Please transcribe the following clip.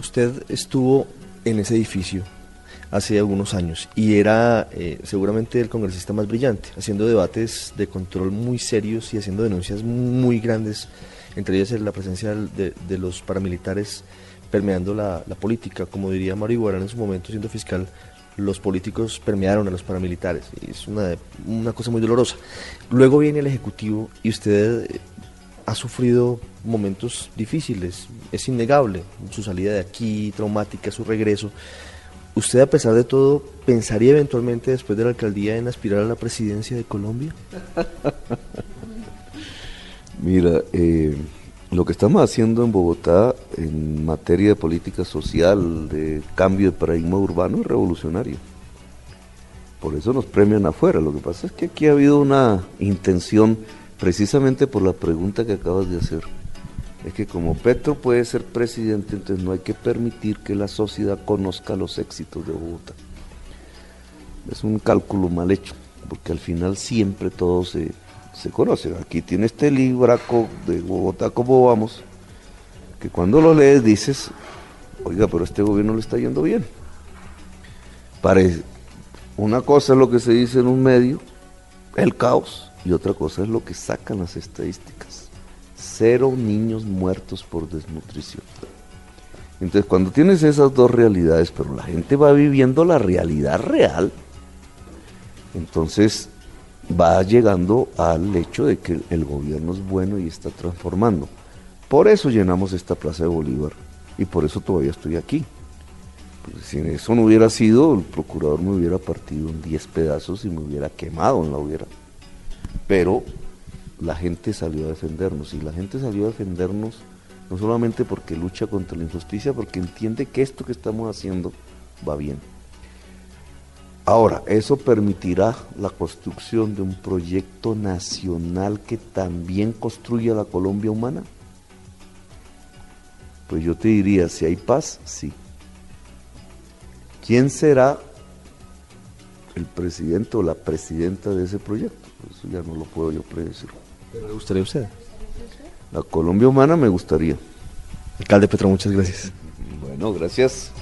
usted estuvo en ese edificio hace algunos años y era eh, seguramente el congresista más brillante, haciendo debates de control muy serios y haciendo denuncias muy grandes, entre ellas la presencia de, los paramilitares permeando la, política, como diría Mario Iguarán en su momento siendo fiscal, los políticos permearon a los paramilitares, es una, una cosa muy dolorosa. Luego viene el Ejecutivo y usted ha sufrido momentos difíciles, es innegable, su salida de aquí, traumática, su regreso. ¿Usted a pesar de todo pensaría eventualmente después de la alcaldía en aspirar a la presidencia de Colombia? Mira, eh, lo que estamos haciendo en Bogotá en materia de política social, de cambio de paradigma urbano, es revolucionario. Por eso nos premian afuera. Lo que pasa es que aquí ha habido una intención, precisamente por la pregunta que acabas de hacer es que como Petro puede ser presidente, entonces no hay que permitir que la sociedad conozca los éxitos de Bogotá. Es un cálculo mal hecho, porque al final siempre todo se, se conoce. Aquí tiene este libraco de Bogotá, ¿cómo vamos? Que cuando lo lees dices, oiga, pero este gobierno le está yendo bien. Parece, una cosa es lo que se dice en un medio, el caos, y otra cosa es lo que sacan las estadísticas cero niños muertos por desnutrición. Entonces, cuando tienes esas dos realidades, pero la gente va viviendo la realidad real, entonces va llegando al hecho de que el gobierno es bueno y está transformando. Por eso llenamos esta Plaza de Bolívar y por eso todavía estoy aquí. Porque si eso no hubiera sido, el procurador me hubiera partido en 10 pedazos y me hubiera quemado en la hoguera. Pero la gente salió a defendernos y la gente salió a defendernos no solamente porque lucha contra la injusticia, porque entiende que esto que estamos haciendo va bien. Ahora, ¿eso permitirá la construcción de un proyecto nacional que también construya la Colombia humana? Pues yo te diría, si hay paz, sí. ¿Quién será el presidente o la presidenta de ese proyecto? Eso ya no lo puedo yo predecir. ¿Le gustaría a usted? La Colombia humana me gustaría. Alcalde Petro, muchas gracias. Bueno, gracias.